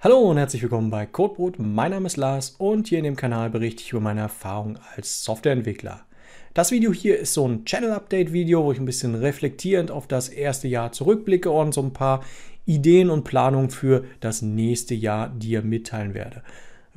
Hallo und herzlich willkommen bei Codebrot. Mein Name ist Lars und hier in dem Kanal berichte ich über meine Erfahrung als Softwareentwickler. Das Video hier ist so ein Channel-Update-Video, wo ich ein bisschen reflektierend auf das erste Jahr zurückblicke und so ein paar Ideen und Planungen für das nächste Jahr dir mitteilen werde.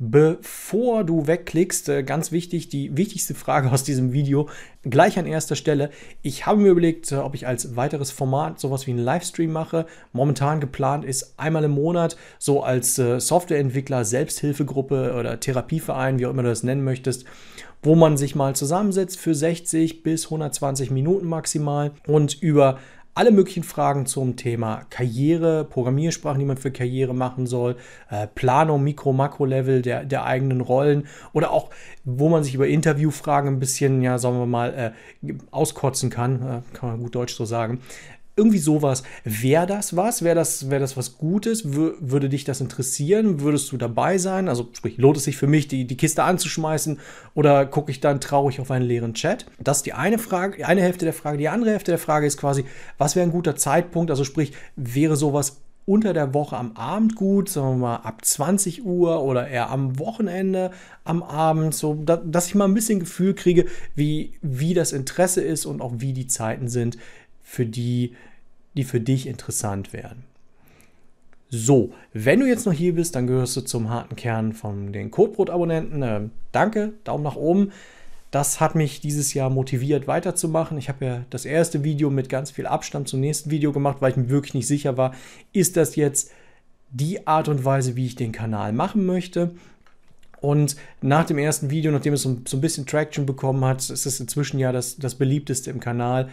Bevor du wegklickst, äh, ganz wichtig, die wichtigste Frage aus diesem Video, gleich an erster Stelle. Ich habe mir überlegt, äh, ob ich als weiteres Format sowas wie einen Livestream mache. Momentan geplant ist einmal im Monat, so als äh, Softwareentwickler, Selbsthilfegruppe oder Therapieverein, wie auch immer du das nennen möchtest, wo man sich mal zusammensetzt für 60 bis 120 Minuten maximal und über alle möglichen Fragen zum Thema Karriere, Programmiersprachen, die man für Karriere machen soll, äh, Planung, Mikro-, Makro-Level der, der eigenen Rollen oder auch, wo man sich über Interviewfragen ein bisschen, ja, sagen wir mal, äh, auskotzen kann, äh, kann man gut Deutsch so sagen. Irgendwie sowas. Wäre das was? Wäre das, wär das was Gutes? W würde dich das interessieren? Würdest du dabei sein? Also sprich, lohnt es sich für mich, die, die Kiste anzuschmeißen oder gucke ich dann traurig auf einen leeren Chat? Das ist die eine Frage, die eine Hälfte der Frage. Die andere Hälfte der Frage ist quasi, was wäre ein guter Zeitpunkt? Also sprich, wäre sowas unter der Woche am Abend gut, sagen wir mal ab 20 Uhr oder eher am Wochenende am Abend, so dass ich mal ein bisschen Gefühl kriege, wie, wie das Interesse ist und auch wie die Zeiten sind, für die, die für dich interessant wären. So, wenn du jetzt noch hier bist, dann gehörst du zum harten Kern von den Codebrot-Abonnenten. Äh, danke, Daumen nach oben. Das hat mich dieses Jahr motiviert, weiterzumachen. Ich habe ja das erste Video mit ganz viel Abstand zum nächsten Video gemacht, weil ich mir wirklich nicht sicher war, ist das jetzt die Art und Weise, wie ich den Kanal machen möchte. Und nach dem ersten Video, nachdem es so, so ein bisschen Traction bekommen hat, ist es inzwischen ja das, das beliebteste im Kanal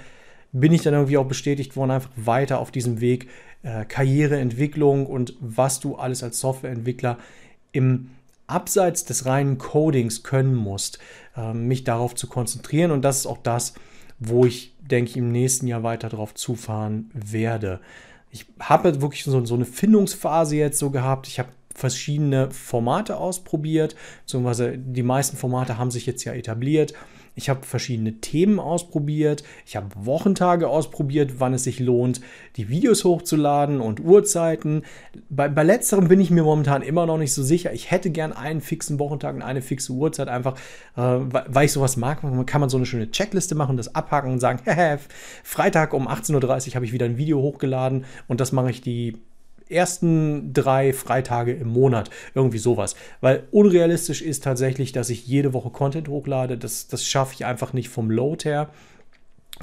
bin ich dann irgendwie auch bestätigt worden, einfach weiter auf diesem Weg äh, Karriereentwicklung und was du alles als Softwareentwickler im Abseits des reinen Codings können musst, äh, mich darauf zu konzentrieren. Und das ist auch das, wo ich, denke ich, im nächsten Jahr weiter darauf zufahren werde. Ich habe wirklich so, so eine Findungsphase jetzt so gehabt. Ich habe verschiedene Formate ausprobiert, beziehungsweise die meisten Formate haben sich jetzt ja etabliert. Ich habe verschiedene Themen ausprobiert. Ich habe Wochentage ausprobiert, wann es sich lohnt, die Videos hochzuladen und Uhrzeiten. Bei, bei letzterem bin ich mir momentan immer noch nicht so sicher. Ich hätte gern einen fixen Wochentag und eine fixe Uhrzeit, einfach äh, weil ich sowas mag. Man kann man so eine schöne Checkliste machen, das abhaken und sagen, Freitag um 18.30 Uhr habe ich wieder ein Video hochgeladen und das mache ich die ersten drei Freitage im Monat. Irgendwie sowas. Weil unrealistisch ist tatsächlich, dass ich jede Woche Content hochlade. Das, das schaffe ich einfach nicht vom Load her.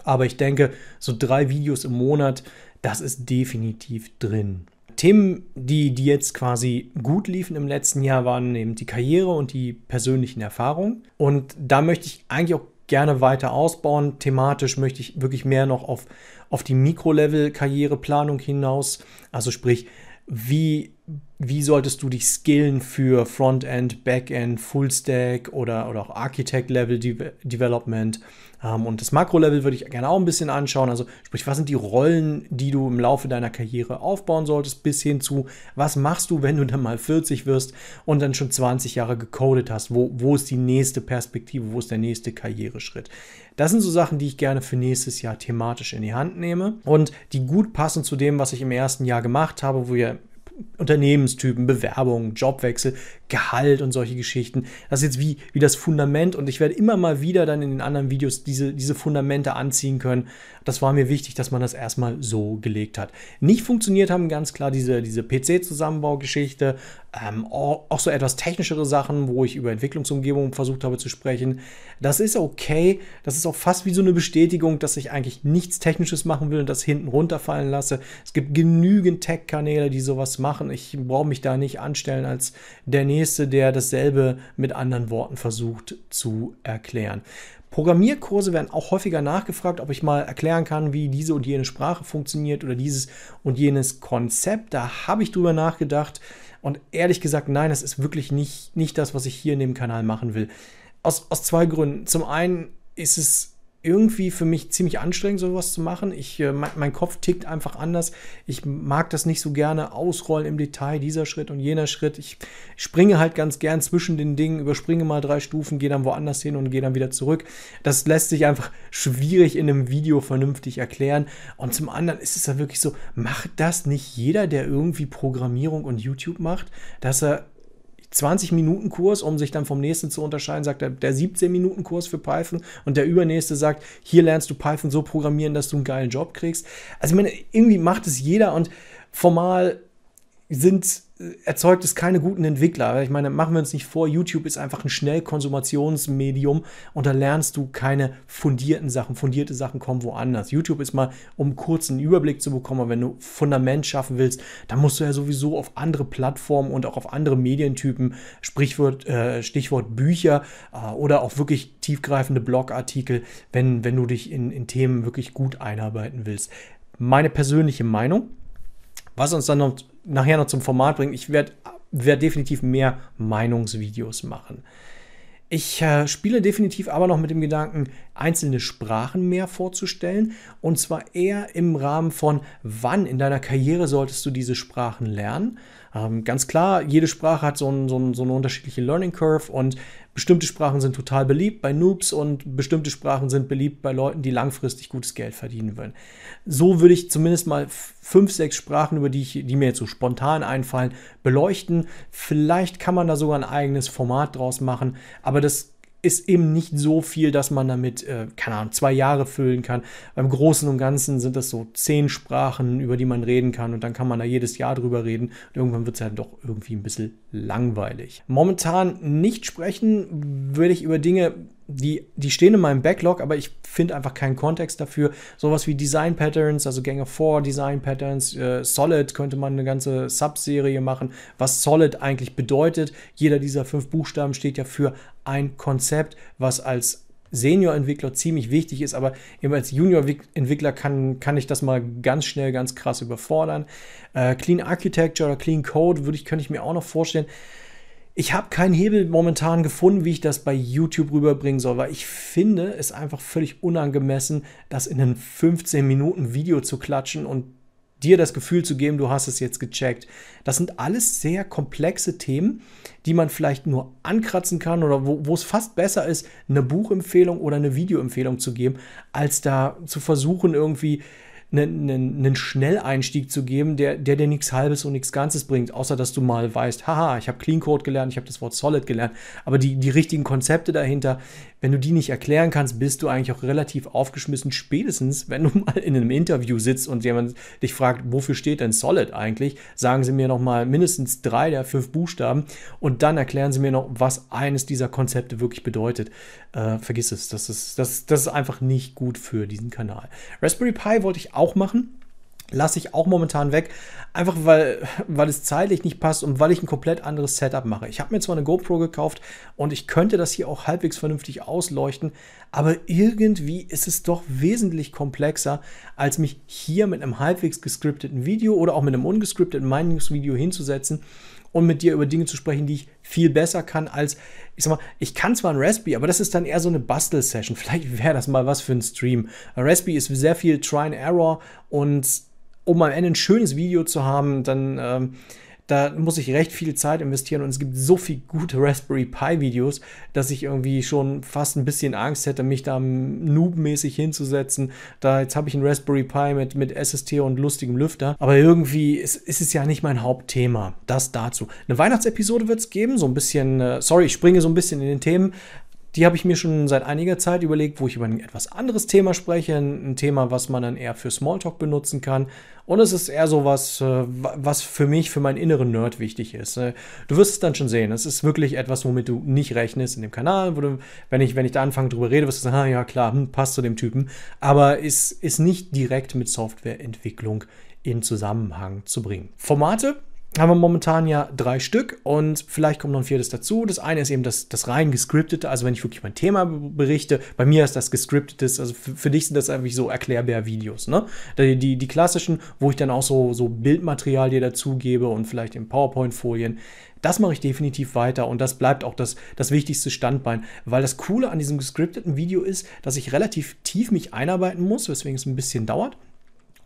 Aber ich denke, so drei Videos im Monat, das ist definitiv drin. Themen, die, die jetzt quasi gut liefen im letzten Jahr, waren eben die Karriere und die persönlichen Erfahrungen. Und da möchte ich eigentlich auch gerne weiter ausbauen. Thematisch möchte ich wirklich mehr noch auf, auf die Mikrolevel-Karriereplanung hinaus. Also sprich, wie, wie solltest du dich skillen für Frontend, Backend, Fullstack oder, oder auch Architect-Level De Development? Ähm, und das Makro-Level würde ich gerne auch ein bisschen anschauen. Also sprich, was sind die Rollen, die du im Laufe deiner Karriere aufbauen solltest, bis hin zu, was machst du, wenn du dann mal 40 wirst und dann schon 20 Jahre gecodet hast? Wo, wo ist die nächste Perspektive? Wo ist der nächste Karriereschritt? Das sind so Sachen, die ich gerne für nächstes Jahr thematisch in die Hand nehme und die gut passen zu dem, was ich im ersten Jahr gemacht habe, wo wir Unternehmenstypen, Bewerbungen, Jobwechsel, Gehalt und solche Geschichten. Das ist jetzt wie, wie das Fundament und ich werde immer mal wieder dann in den anderen Videos diese, diese Fundamente anziehen können. Das war mir wichtig, dass man das erstmal so gelegt hat. Nicht funktioniert haben ganz klar diese, diese PC-Zusammenbaugeschichte, ähm, auch so etwas technischere Sachen, wo ich über Entwicklungsumgebungen versucht habe zu sprechen. Das ist okay. Das ist auch fast wie so eine Bestätigung, dass ich eigentlich nichts Technisches machen will und das hinten runterfallen lasse. Es gibt genügend Tech-Kanäle, die sowas machen. Ich brauche mich da nicht anstellen als der Nächste, der dasselbe mit anderen Worten versucht zu erklären. Programmierkurse werden auch häufiger nachgefragt, ob ich mal erklären kann, wie diese und jene Sprache funktioniert oder dieses und jenes Konzept. Da habe ich drüber nachgedacht. Und ehrlich gesagt, nein, das ist wirklich nicht, nicht das, was ich hier in dem Kanal machen will. Aus, aus zwei Gründen. Zum einen ist es irgendwie für mich ziemlich anstrengend, sowas zu machen. Ich, äh, mein, mein, Kopf tickt einfach anders. Ich mag das nicht so gerne ausrollen im Detail, dieser Schritt und jener Schritt. Ich springe halt ganz gern zwischen den Dingen, überspringe mal drei Stufen, gehe dann woanders hin und gehe dann wieder zurück. Das lässt sich einfach schwierig in einem Video vernünftig erklären. Und zum anderen ist es ja wirklich so, macht das nicht jeder, der irgendwie Programmierung und YouTube macht, dass er 20 Minuten Kurs, um sich dann vom nächsten zu unterscheiden, sagt er, der 17 Minuten Kurs für Python und der übernächste sagt, hier lernst du Python so programmieren, dass du einen geilen Job kriegst. Also ich meine, irgendwie macht es jeder und formal sind erzeugt es keine guten Entwickler. Ich meine, machen wir uns nicht vor, YouTube ist einfach ein Schnellkonsumationsmedium und da lernst du keine fundierten Sachen. Fundierte Sachen kommen woanders. YouTube ist mal, um kurz einen Überblick zu bekommen, aber wenn du Fundament schaffen willst, dann musst du ja sowieso auf andere Plattformen und auch auf andere Medientypen, Sprichwort, äh, Stichwort Bücher äh, oder auch wirklich tiefgreifende Blogartikel, wenn, wenn du dich in, in Themen wirklich gut einarbeiten willst. Meine persönliche Meinung. Was uns dann noch nachher noch zum Format bringen. Ich werde werd definitiv mehr Meinungsvideos machen. Ich äh, spiele definitiv aber noch mit dem Gedanken, einzelne Sprachen mehr vorzustellen. Und zwar eher im Rahmen von, wann in deiner Karriere solltest du diese Sprachen lernen. Ähm, ganz klar, jede Sprache hat so, ein, so, ein, so eine unterschiedliche Learning Curve und bestimmte Sprachen sind total beliebt bei Noobs und bestimmte Sprachen sind beliebt bei Leuten, die langfristig gutes Geld verdienen wollen. So würde ich zumindest mal fünf, sechs Sprachen, über die, ich, die mir jetzt so spontan einfallen, beleuchten. Vielleicht kann man da sogar ein eigenes Format draus machen, aber das ist eben nicht so viel, dass man damit, äh, keine Ahnung, zwei Jahre füllen kann. Beim Großen und Ganzen sind das so zehn Sprachen, über die man reden kann und dann kann man da jedes Jahr drüber reden und irgendwann wird es ja doch irgendwie ein bisschen langweilig. Momentan nicht sprechen würde ich über Dinge, die, die stehen in meinem Backlog, aber ich finde einfach keinen Kontext dafür. Sowas wie Design Patterns, also Gänge vor Design Patterns, äh, Solid könnte man eine ganze Subserie machen, was Solid eigentlich bedeutet. Jeder dieser fünf Buchstaben steht ja für ein Konzept, was als Senior-Entwickler ziemlich wichtig ist, aber eben als Junior-Entwickler kann, kann ich das mal ganz schnell, ganz krass überfordern. Äh, Clean Architecture oder Clean Code würde ich, könnte ich mir auch noch vorstellen. Ich habe keinen Hebel momentan gefunden, wie ich das bei YouTube rüberbringen soll, weil ich finde es einfach völlig unangemessen, das in einem 15 Minuten Video zu klatschen und dir das Gefühl zu geben, du hast es jetzt gecheckt. Das sind alles sehr komplexe Themen, die man vielleicht nur ankratzen kann oder wo, wo es fast besser ist, eine Buchempfehlung oder eine Videoempfehlung zu geben, als da zu versuchen, irgendwie einen, einen, einen Schnelleinstieg zu geben, der, der dir nichts Halbes und nichts Ganzes bringt, außer dass du mal weißt, haha, ich habe Clean Code gelernt, ich habe das Wort Solid gelernt, aber die, die richtigen Konzepte dahinter, wenn du die nicht erklären kannst, bist du eigentlich auch relativ aufgeschmissen, spätestens, wenn du mal in einem Interview sitzt und jemand dich fragt, wofür steht denn Solid eigentlich, sagen sie mir noch mal mindestens drei der fünf Buchstaben und dann erklären sie mir noch, was eines dieser Konzepte wirklich bedeutet. Äh, vergiss es, das ist, das, das ist einfach nicht gut für diesen Kanal. Raspberry Pi wollte ich auch machen lasse ich auch momentan weg, einfach weil, weil es zeitlich nicht passt und weil ich ein komplett anderes Setup mache. Ich habe mir zwar eine GoPro gekauft und ich könnte das hier auch halbwegs vernünftig ausleuchten, aber irgendwie ist es doch wesentlich komplexer, als mich hier mit einem halbwegs gescripteten Video oder auch mit einem ungescripteten Meinungsvideo hinzusetzen und mit dir über Dinge zu sprechen, die ich viel besser kann als, ich sag mal, ich kann zwar ein Raspberry, aber das ist dann eher so eine Bastel-Session. Vielleicht wäre das mal was für einen Stream. Raspberry ist sehr viel Try and Error und um am Ende ein schönes Video zu haben, dann ähm, da muss ich recht viel Zeit investieren und es gibt so viele gute Raspberry Pi Videos, dass ich irgendwie schon fast ein bisschen Angst hätte, mich da noobmäßig hinzusetzen. Da jetzt habe ich ein Raspberry Pi mit, mit SST und lustigem Lüfter, aber irgendwie ist, ist es ja nicht mein Hauptthema. Das dazu. Eine Weihnachtsepisode wird es geben, so ein bisschen, äh, sorry, ich springe so ein bisschen in den Themen, die habe ich mir schon seit einiger Zeit überlegt, wo ich über ein etwas anderes Thema spreche. Ein Thema, was man dann eher für Smalltalk benutzen kann. Und es ist eher so was, äh, was für mich, für meinen inneren Nerd wichtig ist. Äh, du wirst es dann schon sehen. Es ist wirklich etwas, womit du nicht rechnest in dem Kanal. Wo du, wenn, ich, wenn ich da anfange drüber rede, wirst du sagen, ah, ja klar, hm, passt zu dem Typen. Aber es ist nicht direkt mit Softwareentwicklung in Zusammenhang zu bringen. Formate haben wir momentan ja drei Stück und vielleicht kommt noch ein viertes dazu. Das eine ist eben das, das rein gescriptete, also wenn ich wirklich mein Thema berichte. Bei mir ist das gescriptetes, also für, für dich sind das einfach so erklärbare Videos, ne? Die, die, die, klassischen, wo ich dann auch so, so Bildmaterial dir dazugebe und vielleicht in PowerPoint-Folien. Das mache ich definitiv weiter und das bleibt auch das, das wichtigste Standbein, weil das Coole an diesem gescripteten Video ist, dass ich relativ tief mich einarbeiten muss, weswegen es ein bisschen dauert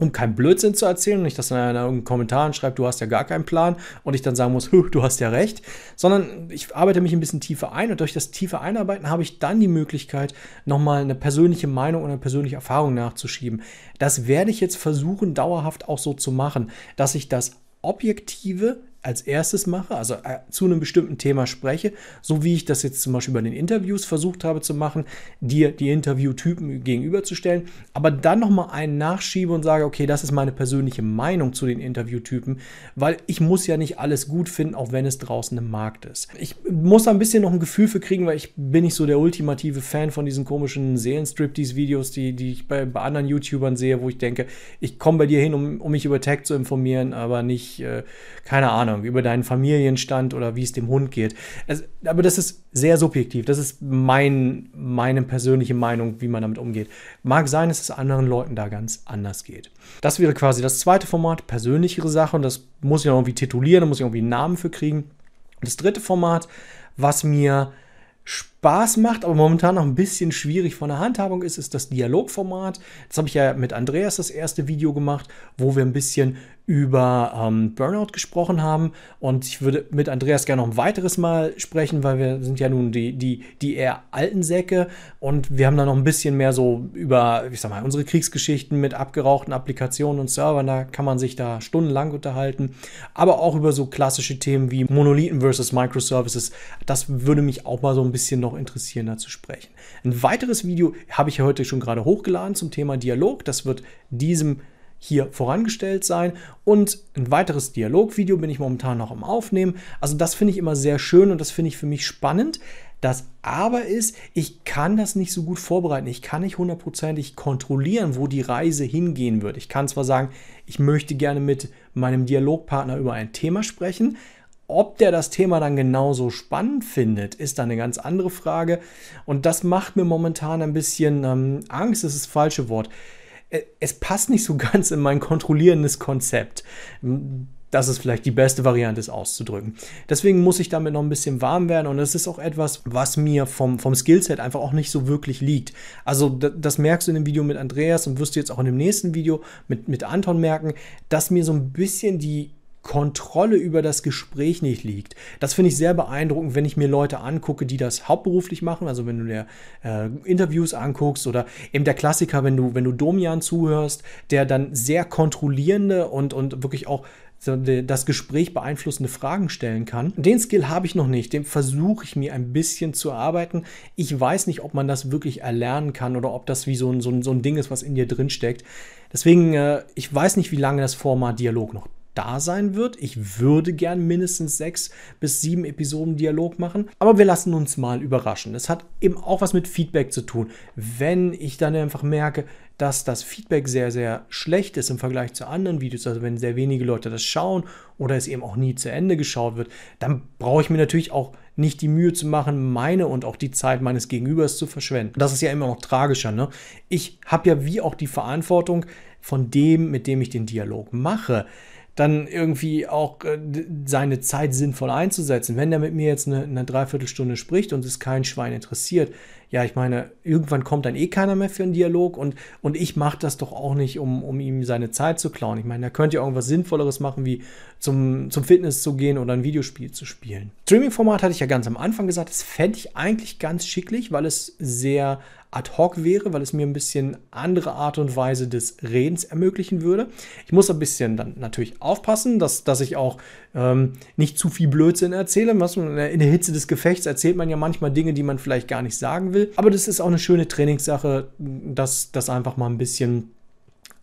um keinen Blödsinn zu erzählen, nicht, dass einer in irgendeinen Kommentaren schreibt, du hast ja gar keinen Plan und ich dann sagen muss, du hast ja recht, sondern ich arbeite mich ein bisschen tiefer ein und durch das tiefe Einarbeiten habe ich dann die Möglichkeit, nochmal eine persönliche Meinung und eine persönliche Erfahrung nachzuschieben. Das werde ich jetzt versuchen, dauerhaft auch so zu machen, dass ich das Objektive als erstes mache, also äh, zu einem bestimmten Thema spreche, so wie ich das jetzt zum Beispiel bei den Interviews versucht habe zu machen, dir die Interviewtypen gegenüberzustellen, aber dann nochmal einen nachschiebe und sage, okay, das ist meine persönliche Meinung zu den Interviewtypen, weil ich muss ja nicht alles gut finden, auch wenn es draußen im Markt ist. Ich muss da ein bisschen noch ein Gefühl für kriegen, weil ich bin nicht so der ultimative Fan von diesen komischen Seelenstriptease-Videos, die, die ich bei, bei anderen YouTubern sehe, wo ich denke, ich komme bei dir hin, um, um mich über Tech zu informieren, aber nicht, äh, keine Ahnung, Ahnung, über deinen Familienstand oder wie es dem Hund geht. Also, aber das ist sehr subjektiv. Das ist mein, meine persönliche Meinung, wie man damit umgeht. Mag sein, dass es anderen Leuten da ganz anders geht. Das wäre quasi das zweite Format, persönlichere Sache. Und das muss ich irgendwie titulieren, da muss ich irgendwie einen Namen für kriegen. Das dritte Format, was mir Spaß macht, aber momentan noch ein bisschen schwierig von der Handhabung ist, ist das Dialogformat. Das habe ich ja mit Andreas das erste Video gemacht, wo wir ein bisschen über ähm, Burnout gesprochen haben. Und ich würde mit Andreas gerne noch ein weiteres Mal sprechen, weil wir sind ja nun die, die, die eher alten Säcke und wir haben da noch ein bisschen mehr so über, ich sag mal, unsere Kriegsgeschichten mit abgerauchten Applikationen und Servern. Da kann man sich da stundenlang unterhalten. Aber auch über so klassische Themen wie Monolithen versus Microservices. Das würde mich auch mal so ein bisschen noch interessieren, da zu sprechen. Ein weiteres Video habe ich heute schon gerade hochgeladen zum Thema Dialog. Das wird diesem hier vorangestellt sein. Und ein weiteres Dialogvideo bin ich momentan noch am Aufnehmen. Also das finde ich immer sehr schön und das finde ich für mich spannend. Das aber ist, ich kann das nicht so gut vorbereiten. Ich kann nicht hundertprozentig kontrollieren, wo die Reise hingehen wird. Ich kann zwar sagen, ich möchte gerne mit meinem Dialogpartner über ein Thema sprechen. Ob der das Thema dann genauso spannend findet, ist dann eine ganz andere Frage. Und das macht mir momentan ein bisschen ähm, Angst, das ist das falsche Wort. Äh, es passt nicht so ganz in mein kontrollierendes Konzept. Das ist vielleicht die beste Variante, es auszudrücken. Deswegen muss ich damit noch ein bisschen warm werden und es ist auch etwas, was mir vom, vom Skillset einfach auch nicht so wirklich liegt. Also das merkst du in dem Video mit Andreas und wirst du jetzt auch in dem nächsten Video mit, mit Anton merken, dass mir so ein bisschen die Kontrolle über das Gespräch nicht liegt. Das finde ich sehr beeindruckend, wenn ich mir Leute angucke, die das hauptberuflich machen. Also wenn du dir äh, Interviews anguckst oder eben der Klassiker, wenn du, wenn du Domian zuhörst, der dann sehr kontrollierende und, und wirklich auch das Gespräch beeinflussende Fragen stellen kann. Den Skill habe ich noch nicht, den versuche ich mir ein bisschen zu erarbeiten. Ich weiß nicht, ob man das wirklich erlernen kann oder ob das wie so ein, so ein, so ein Ding ist, was in dir drin steckt. Deswegen, äh, ich weiß nicht, wie lange das Format Dialog noch da sein wird. Ich würde gern mindestens sechs bis sieben Episoden Dialog machen, aber wir lassen uns mal überraschen. Es hat eben auch was mit Feedback zu tun. Wenn ich dann einfach merke, dass das Feedback sehr, sehr schlecht ist im Vergleich zu anderen Videos, also wenn sehr wenige Leute das schauen oder es eben auch nie zu Ende geschaut wird, dann brauche ich mir natürlich auch nicht die Mühe zu machen, meine und auch die Zeit meines Gegenübers zu verschwenden. Das ist ja immer noch tragischer. Ne? Ich habe ja wie auch die Verantwortung von dem, mit dem ich den Dialog mache dann irgendwie auch äh, seine Zeit sinnvoll einzusetzen. Wenn der mit mir jetzt eine, eine Dreiviertelstunde spricht und es kein Schwein interessiert, ja, ich meine, irgendwann kommt dann eh keiner mehr für einen Dialog und, und ich mache das doch auch nicht, um, um ihm seine Zeit zu klauen. Ich meine, er könnte ja irgendwas Sinnvolleres machen, wie zum, zum Fitness zu gehen oder ein Videospiel zu spielen. Streaming-Format hatte ich ja ganz am Anfang gesagt, das fände ich eigentlich ganz schicklich, weil es sehr ad hoc wäre, weil es mir ein bisschen andere Art und Weise des Redens ermöglichen würde. Ich muss ein bisschen dann natürlich aufpassen, dass, dass ich auch ähm, nicht zu viel Blödsinn erzähle. Was, in der Hitze des Gefechts erzählt man ja manchmal Dinge, die man vielleicht gar nicht sagen will. Aber das ist auch eine schöne Trainingssache, dass das einfach mal ein bisschen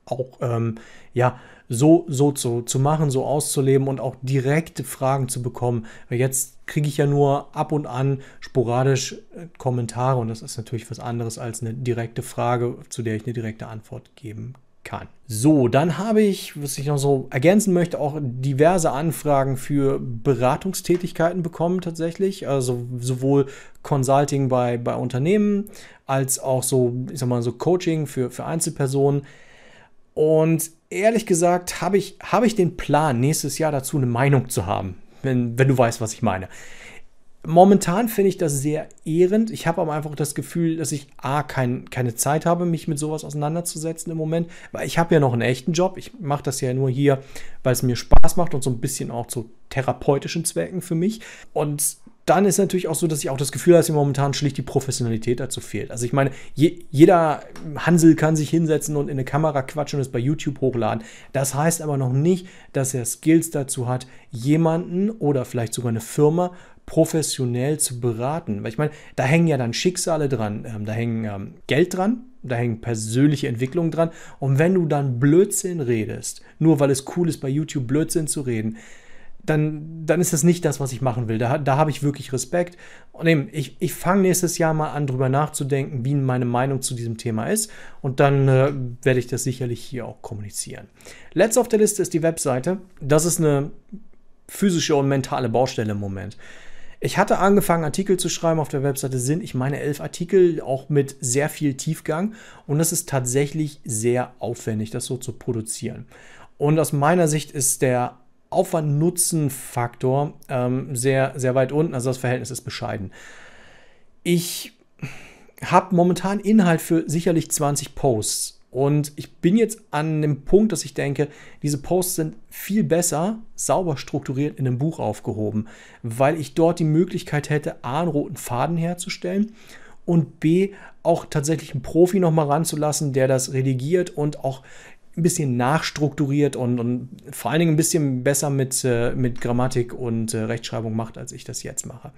auch ähm, ja, so, so zu, zu machen, so auszuleben und auch direkte Fragen zu bekommen. Weil jetzt kriege ich ja nur ab und an sporadisch äh, Kommentare und das ist natürlich was anderes als eine direkte Frage, zu der ich eine direkte Antwort geben kann. So, dann habe ich, was ich noch so ergänzen möchte, auch diverse Anfragen für Beratungstätigkeiten bekommen tatsächlich. Also sowohl Consulting bei, bei Unternehmen als auch so, ich sag mal, so Coaching für, für Einzelpersonen. Und ehrlich gesagt habe ich, habe ich den Plan, nächstes Jahr dazu eine Meinung zu haben, wenn, wenn du weißt, was ich meine. Momentan finde ich das sehr ehrend. Ich habe aber einfach das Gefühl, dass ich A, kein, keine Zeit habe, mich mit sowas auseinanderzusetzen im Moment, weil ich habe ja noch einen echten Job. Ich mache das ja nur hier, weil es mir Spaß macht und so ein bisschen auch zu therapeutischen Zwecken für mich. Und dann ist natürlich auch so, dass ich auch das Gefühl habe, dass mir momentan schlicht die Professionalität dazu fehlt. Also ich meine, je, jeder Hansel kann sich hinsetzen und in eine Kamera quatschen und es bei YouTube hochladen. Das heißt aber noch nicht, dass er Skills dazu hat, jemanden oder vielleicht sogar eine Firma professionell zu beraten. Weil ich meine, da hängen ja dann Schicksale dran, ähm, da hängen ähm, Geld dran, da hängen persönliche Entwicklungen dran. Und wenn du dann Blödsinn redest, nur weil es cool ist, bei YouTube Blödsinn zu reden, dann, dann ist das nicht das, was ich machen will. Da, da habe ich wirklich Respekt. Und eben, ich, ich fange nächstes Jahr mal an, drüber nachzudenken, wie meine Meinung zu diesem Thema ist. Und dann äh, werde ich das sicherlich hier auch kommunizieren. Letzte auf der Liste ist die Webseite. Das ist eine physische und mentale Baustelle im Moment. Ich hatte angefangen, Artikel zu schreiben auf der Webseite, sind, ich meine, elf Artikel, auch mit sehr viel Tiefgang. Und das ist tatsächlich sehr aufwendig, das so zu produzieren. Und aus meiner Sicht ist der Aufwand-Nutzen-Faktor ähm, sehr, sehr weit unten. Also das Verhältnis ist bescheiden. Ich habe momentan Inhalt für sicherlich 20 Posts. Und ich bin jetzt an dem Punkt, dass ich denke, diese Posts sind viel besser, sauber strukturiert in einem Buch aufgehoben, weil ich dort die Möglichkeit hätte, A, einen roten Faden herzustellen und B, auch tatsächlich einen Profi nochmal ranzulassen, der das redigiert und auch ein bisschen nachstrukturiert und, und vor allen Dingen ein bisschen besser mit, äh, mit Grammatik und äh, Rechtschreibung macht, als ich das jetzt mache.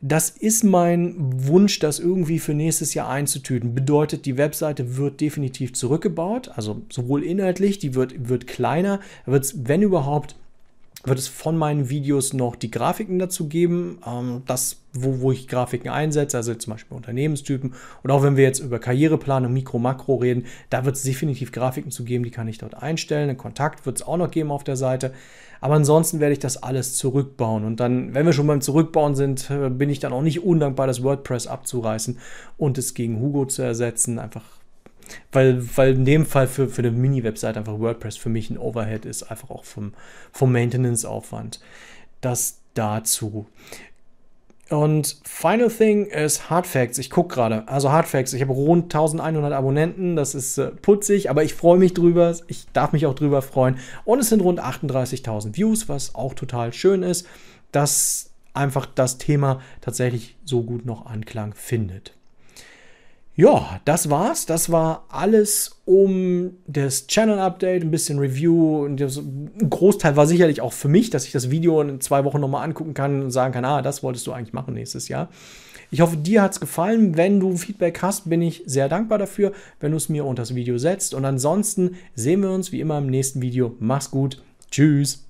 Das ist mein Wunsch, das irgendwie für nächstes Jahr einzutüten. Bedeutet, die Webseite wird definitiv zurückgebaut, also sowohl inhaltlich, die wird, wird kleiner, wird es, wenn überhaupt, wird es von meinen Videos noch die Grafiken dazu geben, ähm, das, wo, wo ich Grafiken einsetze, also zum Beispiel Unternehmenstypen. Und auch wenn wir jetzt über Karriereplanung, Mikro, Makro reden, da wird es definitiv Grafiken zu geben, die kann ich dort einstellen. Einen Kontakt wird es auch noch geben auf der Seite. Aber ansonsten werde ich das alles zurückbauen. Und dann, wenn wir schon beim Zurückbauen sind, äh, bin ich dann auch nicht undankbar, das WordPress abzureißen und es gegen Hugo zu ersetzen. Einfach weil, weil in dem Fall für, für eine Mini-Website einfach WordPress für mich ein Overhead ist, einfach auch vom, vom Maintenance-Aufwand. Das dazu. Und final thing ist Hardfacts. Ich gucke gerade. Also Hardfacts. Ich habe rund 1100 Abonnenten. Das ist äh, putzig, aber ich freue mich drüber. Ich darf mich auch drüber freuen. Und es sind rund 38.000 Views, was auch total schön ist, dass einfach das Thema tatsächlich so gut noch Anklang findet. Ja, das war's. Das war alles um das Channel Update, ein bisschen Review. Und ein Großteil war sicherlich auch für mich, dass ich das Video in zwei Wochen nochmal angucken kann und sagen kann, ah, das wolltest du eigentlich machen nächstes Jahr. Ich hoffe, dir hat es gefallen. Wenn du Feedback hast, bin ich sehr dankbar dafür, wenn du es mir unter das Video setzt. Und ansonsten sehen wir uns wie immer im nächsten Video. Mach's gut. Tschüss.